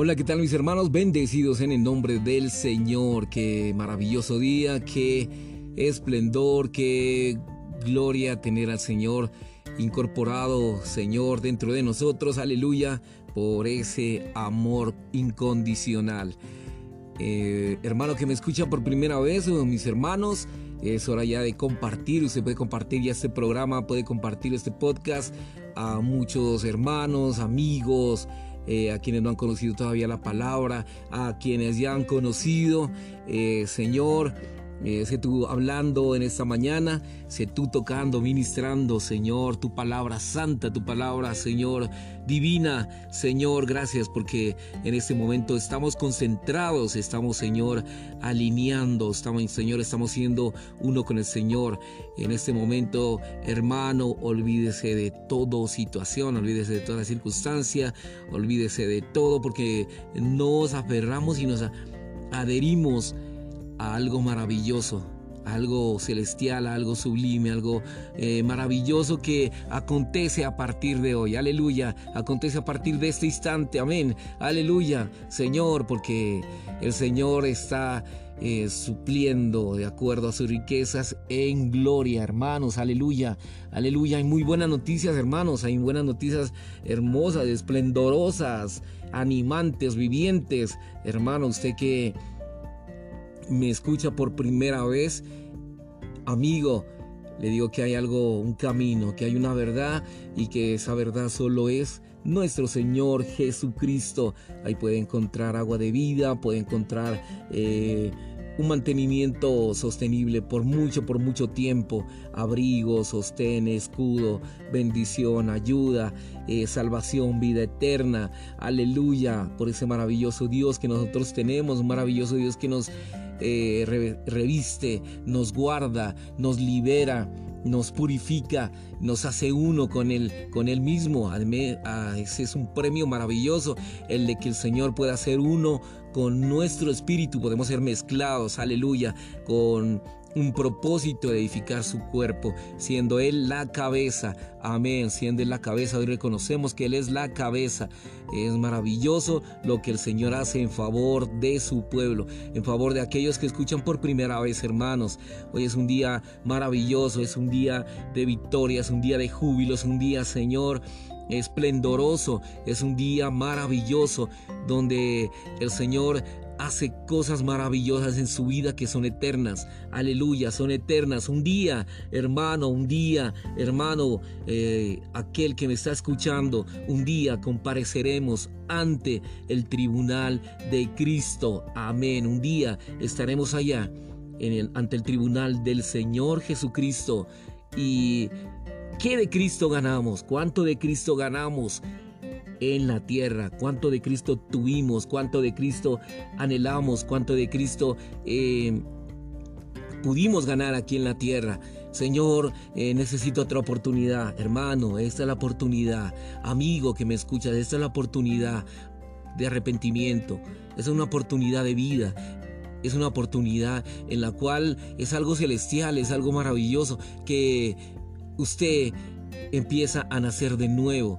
Hola, ¿qué tal mis hermanos? Bendecidos en el nombre del Señor. Qué maravilloso día, qué esplendor, qué gloria tener al Señor incorporado, Señor, dentro de nosotros. Aleluya, por ese amor incondicional. Eh, hermano que me escucha por primera vez, mis hermanos, es hora ya de compartir. Usted puede compartir ya este programa, puede compartir este podcast a muchos hermanos, amigos, eh, a quienes no han conocido todavía la palabra, a quienes ya han conocido, eh, Señor. Eh, sé tú hablando en esta mañana, sé tú tocando, ministrando, Señor, tu palabra santa, tu palabra, Señor, divina. Señor, gracias porque en este momento estamos concentrados, estamos, Señor, alineando, estamos, Señor, estamos siendo uno con el Señor. En este momento, hermano, olvídese de toda situación, olvídese de toda circunstancia, olvídese de todo porque nos aferramos y nos adherimos algo maravilloso, algo celestial, algo sublime, algo eh, maravilloso que acontece a partir de hoy. Aleluya, acontece a partir de este instante. Amén. Aleluya, Señor, porque el Señor está eh, supliendo de acuerdo a sus riquezas en gloria, hermanos. Aleluya, aleluya. Hay muy buenas noticias, hermanos. Hay buenas noticias hermosas, esplendorosas, animantes, vivientes. Hermano, usted que me escucha por primera vez, amigo, le digo que hay algo, un camino, que hay una verdad y que esa verdad solo es nuestro Señor Jesucristo. Ahí puede encontrar agua de vida, puede encontrar eh, un mantenimiento sostenible por mucho, por mucho tiempo, abrigo, sostén, escudo, bendición, ayuda, eh, salvación, vida eterna, aleluya, por ese maravilloso Dios que nosotros tenemos, un maravilloso Dios que nos eh, reviste, nos guarda, nos libera, nos purifica, nos hace uno con él, con él mismo. Ese es un premio maravilloso, el de que el Señor pueda ser uno con nuestro espíritu, podemos ser mezclados, aleluya, con un propósito de edificar su cuerpo, siendo Él la cabeza. Amén, siendo Él la cabeza. Hoy reconocemos que Él es la cabeza. Es maravilloso lo que el Señor hace en favor de su pueblo, en favor de aquellos que escuchan por primera vez, hermanos. Hoy es un día maravilloso, es un día de victoria, es un día de júbilo, es un día, Señor, esplendoroso, es un día maravilloso donde el Señor hace cosas maravillosas en su vida que son eternas. Aleluya, son eternas. Un día, hermano, un día, hermano, eh, aquel que me está escuchando, un día compareceremos ante el tribunal de Cristo. Amén. Un día estaremos allá ante el tribunal del Señor Jesucristo. ¿Y qué de Cristo ganamos? ¿Cuánto de Cristo ganamos? En la tierra, cuánto de Cristo tuvimos, cuánto de Cristo anhelamos, cuánto de Cristo eh, pudimos ganar aquí en la tierra. Señor, eh, necesito otra oportunidad. Hermano, esta es la oportunidad. Amigo que me escuchas, esta es la oportunidad de arrepentimiento. Es una oportunidad de vida. Es una oportunidad en la cual es algo celestial, es algo maravilloso, que usted empieza a nacer de nuevo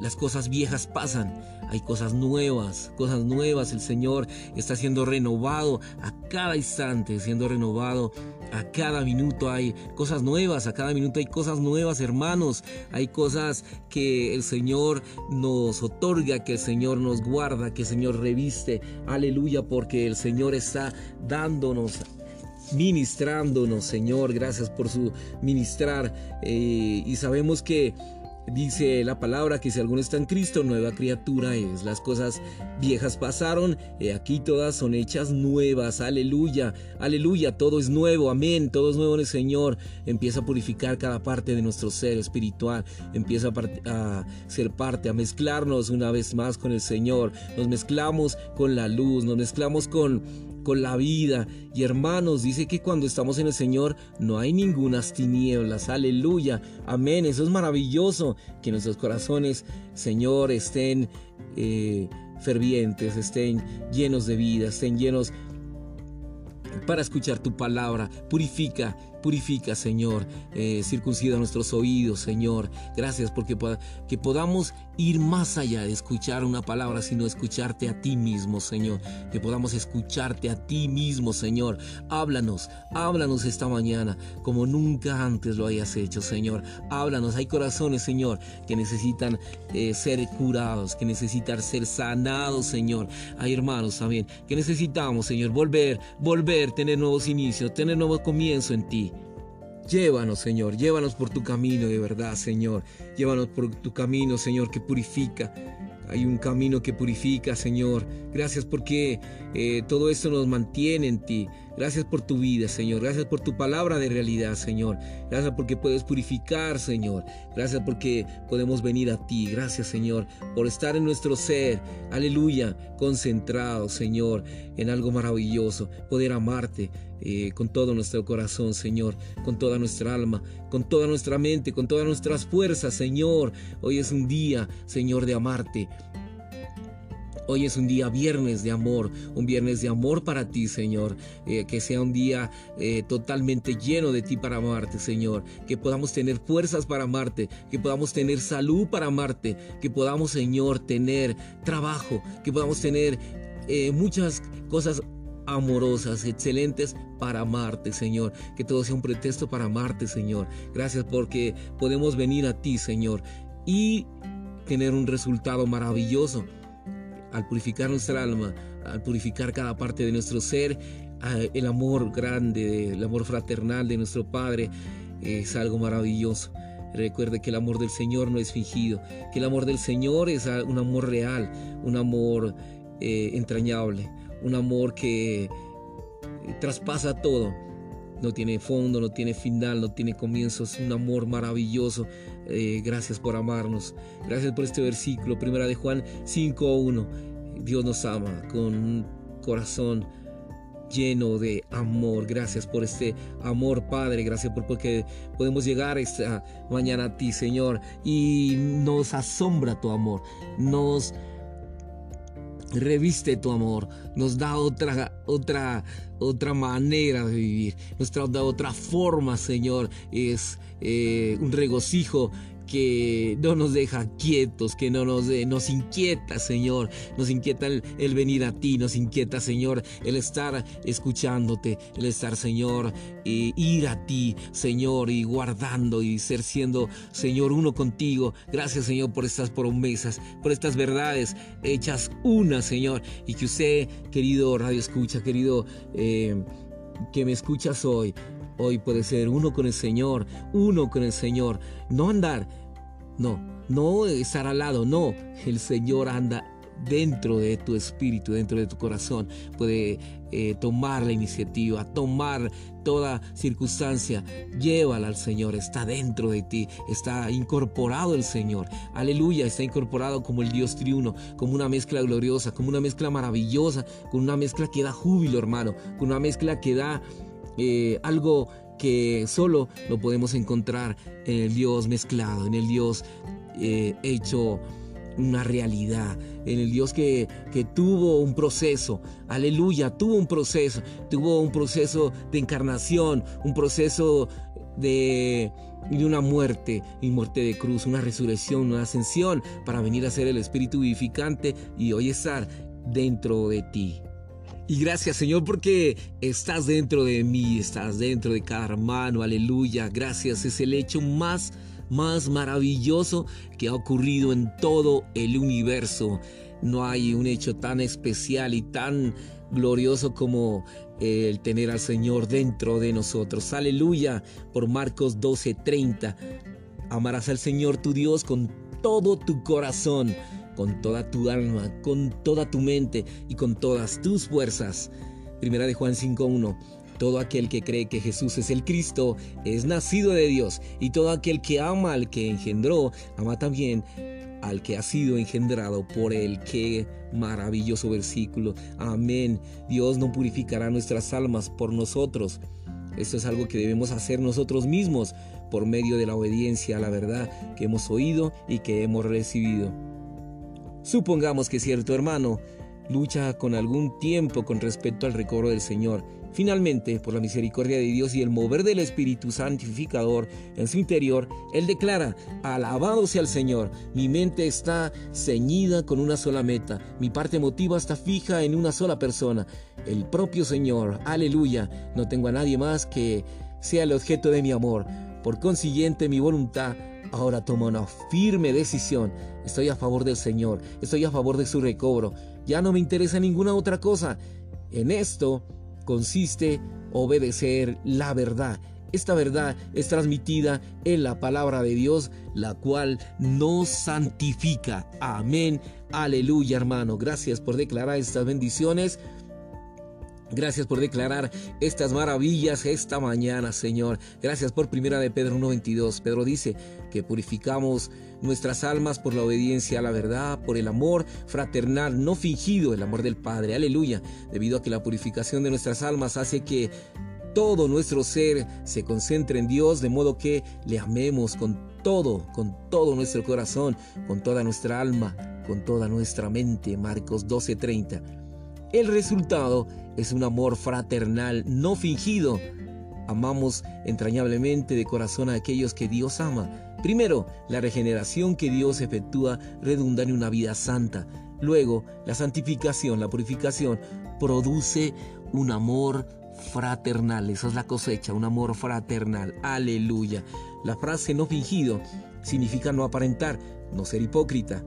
las cosas viejas pasan, hay cosas nuevas, cosas nuevas. El Señor está siendo renovado a cada instante, siendo renovado a cada minuto. Hay cosas nuevas, a cada minuto hay cosas nuevas, hermanos. Hay cosas que el Señor nos otorga, que el Señor nos guarda, que el Señor reviste. Aleluya, porque el Señor está dándonos ministrándonos, Señor. Gracias por su ministrar. Eh, y sabemos que Dice la palabra que si alguno está en Cristo, nueva criatura es. Las cosas viejas pasaron, y aquí todas son hechas nuevas. Aleluya, aleluya, todo es nuevo, amén, todo es nuevo en el Señor. Empieza a purificar cada parte de nuestro ser espiritual, empieza a, ser parte, a mezclarnos una vez más con el Señor. Nos mezclamos con la luz, nos mezclamos con con la vida. Y hermanos, dice que cuando estamos en el Señor no hay ningunas tinieblas. Aleluya. Amén. Eso es maravilloso. Que nuestros corazones, Señor, estén eh, fervientes, estén llenos de vida, estén llenos para escuchar tu palabra. Purifica purifica, Señor, eh, circuncida nuestros oídos, Señor. Gracias porque que podamos ir más allá de escuchar una palabra, sino escucharte a ti mismo, Señor. Que podamos escucharte a ti mismo, Señor. Háblanos, háblanos esta mañana como nunca antes lo hayas hecho, Señor. Háblanos. Hay corazones, Señor, que necesitan eh, ser curados, que necesitan ser sanados, Señor. Hay hermanos también que necesitamos, Señor, volver, volver, tener nuevos inicios, tener nuevo comienzo en ti. Llévanos, Señor, llévanos por tu camino de verdad, Señor. Llévanos por tu camino, Señor, que purifica. Hay un camino que purifica, Señor. Gracias porque eh, todo esto nos mantiene en ti. Gracias por tu vida, Señor. Gracias por tu palabra de realidad, Señor. Gracias porque puedes purificar, Señor. Gracias porque podemos venir a ti. Gracias, Señor, por estar en nuestro ser. Aleluya. Concentrado, Señor, en algo maravilloso. Poder amarte eh, con todo nuestro corazón, Señor. Con toda nuestra alma. Con toda nuestra mente. Con todas nuestras fuerzas, Señor. Hoy es un día, Señor, de amarte. Hoy es un día viernes de amor, un viernes de amor para ti, Señor. Eh, que sea un día eh, totalmente lleno de ti para amarte, Señor. Que podamos tener fuerzas para amarte, que podamos tener salud para amarte, que podamos, Señor, tener trabajo, que podamos tener muchas cosas amorosas, excelentes para amarte, Señor. Que todo sea un pretexto para amarte, Señor. Gracias porque podemos venir a ti, Señor, y tener un resultado maravilloso al purificar nuestra alma, al purificar cada parte de nuestro ser, el amor grande, el amor fraternal de nuestro Padre es algo maravilloso. Recuerde que el amor del Señor no es fingido, que el amor del Señor es un amor real, un amor eh, entrañable, un amor que traspasa todo. No tiene fondo, no tiene final, no tiene comienzo, es un amor maravilloso. Eh, gracias por amarnos. Gracias por este versículo, primera de Juan 5.1. Dios nos ama con un corazón lleno de amor. Gracias por este amor, Padre. Gracias por porque podemos llegar esta mañana a ti, Señor. Y nos asombra tu amor. Nos reviste tu amor, nos da otra, otra, otra manera de vivir, nos da otra forma, Señor. Es eh, un regocijo que no nos deja quietos, que no nos, nos inquieta, Señor. Nos inquieta el, venir a ti, nos inquieta, Señor, el estar escuchándote, el estar, Señor, e ir a ti, Señor, y guardando y ser siendo, Señor, uno contigo. Gracias, Señor, por estas promesas, por estas verdades hechas una, Señor. Y que usted, querido Radio Escucha, querido... Eh, que me escuchas hoy, Hoy puede ser uno con el Señor, uno con el Señor. No andar, no, no estar al lado, no. El Señor anda dentro de tu espíritu, dentro de tu corazón. Puede eh, tomar la iniciativa, tomar toda circunstancia. Llévala al Señor, está dentro de ti, está incorporado el Señor. Aleluya, está incorporado como el Dios triuno, como una mezcla gloriosa, como una mezcla maravillosa, con una mezcla que da júbilo, hermano, con una mezcla que da eh, algo que solo lo podemos encontrar en el Dios mezclado, en el Dios eh, hecho una realidad, en el Dios que, que, tuvo un proceso, aleluya, tuvo un proceso, tuvo un proceso de encarnación, un proceso de, de una muerte y muerte de cruz, una resurrección, una ascensión para venir a ser el Espíritu vivificante y hoy estar dentro de ti. Y gracias Señor porque estás dentro de mí, estás dentro de cada hermano, aleluya. Gracias, es el hecho más, más maravilloso que ha ocurrido en todo el universo. No hay un hecho tan especial y tan glorioso como el tener al Señor dentro de nosotros. Aleluya, por Marcos 12:30. Amarás al Señor tu Dios con todo tu corazón con toda tu alma, con toda tu mente y con todas tus fuerzas. Primera de Juan 5.1. Todo aquel que cree que Jesús es el Cristo es nacido de Dios y todo aquel que ama al que engendró, ama también al que ha sido engendrado por él. Qué maravilloso versículo. Amén. Dios no purificará nuestras almas por nosotros. Esto es algo que debemos hacer nosotros mismos por medio de la obediencia a la verdad que hemos oído y que hemos recibido. Supongamos que cierto hermano lucha con algún tiempo con respecto al recobro del Señor. Finalmente, por la misericordia de Dios y el mover del Espíritu Santificador en su interior, Él declara, alabado sea el Señor, mi mente está ceñida con una sola meta, mi parte emotiva está fija en una sola persona, el propio Señor, aleluya, no tengo a nadie más que sea el objeto de mi amor. Por consiguiente, mi voluntad ahora toma una firme decisión. Estoy a favor del Señor, estoy a favor de su recobro. Ya no me interesa ninguna otra cosa. En esto consiste obedecer la verdad. Esta verdad es transmitida en la palabra de Dios, la cual nos santifica. Amén. Aleluya, hermano. Gracias por declarar estas bendiciones. Gracias por declarar estas maravillas esta mañana, Señor. Gracias por primera de Pedro 1.22. Pedro dice que purificamos nuestras almas por la obediencia a la verdad, por el amor fraternal, no fingido, el amor del Padre. Aleluya. Debido a que la purificación de nuestras almas hace que todo nuestro ser se concentre en Dios, de modo que le amemos con todo, con todo nuestro corazón, con toda nuestra alma, con toda nuestra mente. Marcos 12:30. El resultado es un amor fraternal no fingido. Amamos entrañablemente de corazón a aquellos que Dios ama. Primero, la regeneración que Dios efectúa redunda en una vida santa. Luego, la santificación, la purificación, produce un amor fraternal. Esa es la cosecha, un amor fraternal. Aleluya. La frase no fingido significa no aparentar, no ser hipócrita.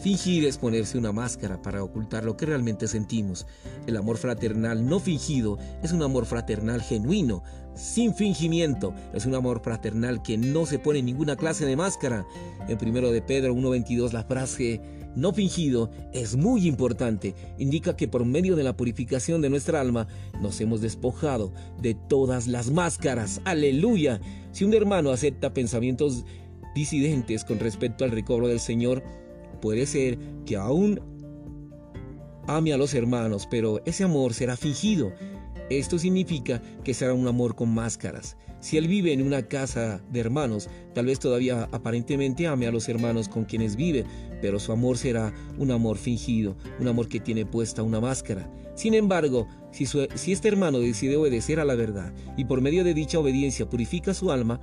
Fingir es ponerse una máscara para ocultar lo que realmente sentimos. El amor fraternal no fingido es un amor fraternal genuino, sin fingimiento. Es un amor fraternal que no se pone ninguna clase de máscara. En primero de Pedro 1.22 la frase no fingido es muy importante. Indica que por medio de la purificación de nuestra alma nos hemos despojado de todas las máscaras. Aleluya. Si un hermano acepta pensamientos disidentes con respecto al recobro del Señor, Puede ser que aún ame a los hermanos, pero ese amor será fingido. Esto significa que será un amor con máscaras. Si él vive en una casa de hermanos, tal vez todavía aparentemente ame a los hermanos con quienes vive, pero su amor será un amor fingido, un amor que tiene puesta una máscara. Sin embargo, si, este hermano decide obedecer a la verdad y por medio de dicha obediencia purifica su alma,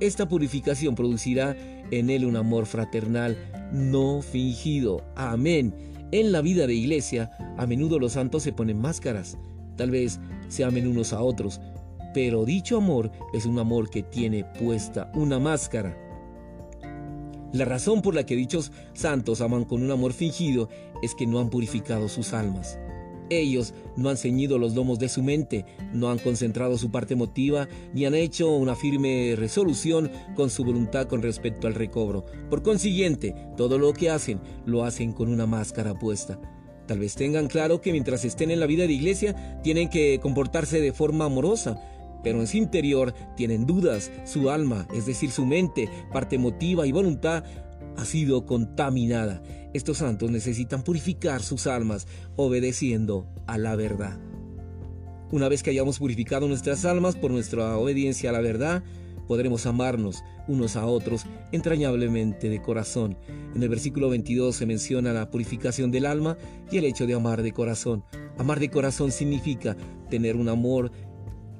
esta purificación producirá en él un amor fraternal no fingido. Amén. En la vida de iglesia, a menudo los santos se ponen máscaras. Tal vez se amen unos a otros, pero dicho amor es un amor que tiene puesta una máscara. La razón por la que dichos santos aman con un amor fingido es que no han purificado sus almas. Ellos no han ceñido los lomos de su mente, no han concentrado su parte emotiva, ni han hecho una firme resolución con su voluntad con respecto al recobro. Por consiguiente, todo lo que hacen, lo hacen con una máscara puesta. Tal vez tengan claro que mientras estén en la vida de iglesia, tienen que comportarse de forma amorosa, pero en su interior tienen dudas, su alma, es decir, su mente, parte emotiva y voluntad, ha sido contaminada. Estos santos necesitan purificar sus almas obedeciendo a la verdad. Una vez que hayamos purificado nuestras almas por nuestra obediencia a la verdad, podremos amarnos unos a otros entrañablemente de corazón. En el versículo 22 se menciona la purificación del alma y el hecho de amar de corazón. Amar de corazón significa tener un amor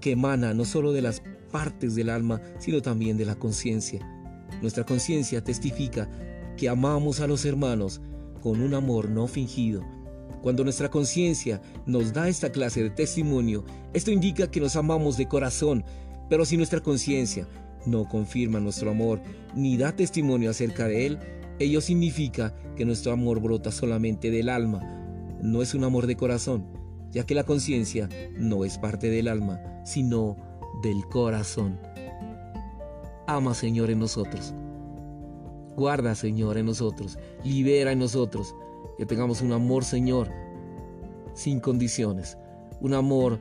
que emana no solo de las partes del alma, sino también de la conciencia. Nuestra conciencia testifica que amamos a los hermanos con un amor no fingido. Cuando nuestra conciencia nos da esta clase de testimonio, esto indica que nos amamos de corazón, pero si nuestra conciencia no confirma nuestro amor ni da testimonio acerca de él, ello significa que nuestro amor brota solamente del alma, no es un amor de corazón, ya que la conciencia no es parte del alma, sino del corazón. Ama, Señor, en nosotros. Guarda, Señor, en nosotros. Libera en nosotros. Que tengamos un amor, Señor, sin condiciones. Un amor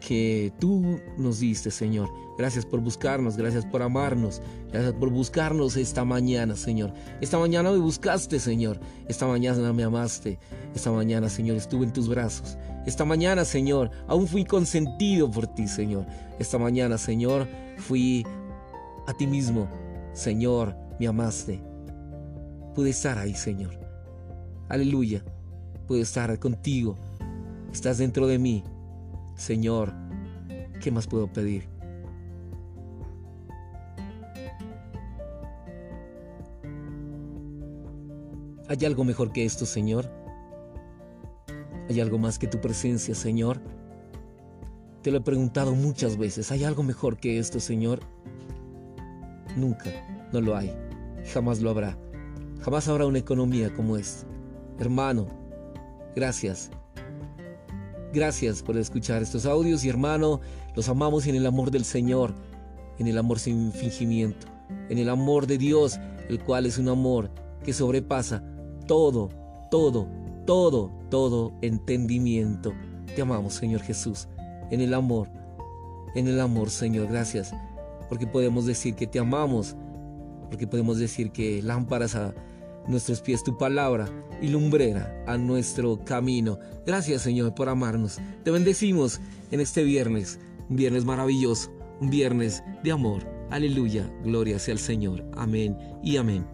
que tú nos diste, Señor. Gracias por buscarnos, gracias por amarnos, gracias por buscarnos esta mañana, Señor. Esta mañana me buscaste, Señor. Esta mañana me amaste. Esta mañana, Señor, estuve en tus brazos. Esta mañana, Señor, aún fui consentido por ti, Señor. Esta mañana, Señor, fui a ti mismo. Señor, me amaste. Pude estar ahí, Señor. Aleluya. Pude estar contigo. Estás dentro de mí. Señor, ¿qué más puedo pedir? ¿Hay algo mejor que esto, Señor? ¿Hay algo más que tu presencia, Señor? Te lo he preguntado muchas veces. ¿Hay algo mejor que esto, Señor? Nunca, no lo hay. Jamás lo habrá. Jamás habrá una economía como esta. Hermano, gracias. Gracias por escuchar estos audios y hermano, los amamos en el amor del Señor, en el amor sin fingimiento, en el amor de Dios, el cual es un amor que sobrepasa todo, todo, todo, todo entendimiento. Te amamos, Señor Jesús, en el amor, en el amor, Señor. Gracias, porque podemos decir que te amamos, porque podemos decir que lámparas a nuestros pies tu palabra y lumbrera a nuestro camino. Gracias, Señor, por amarnos. Te bendecimos en este viernes, un viernes maravilloso, un viernes de amor. Aleluya, gloria sea al Señor. Amén y amén.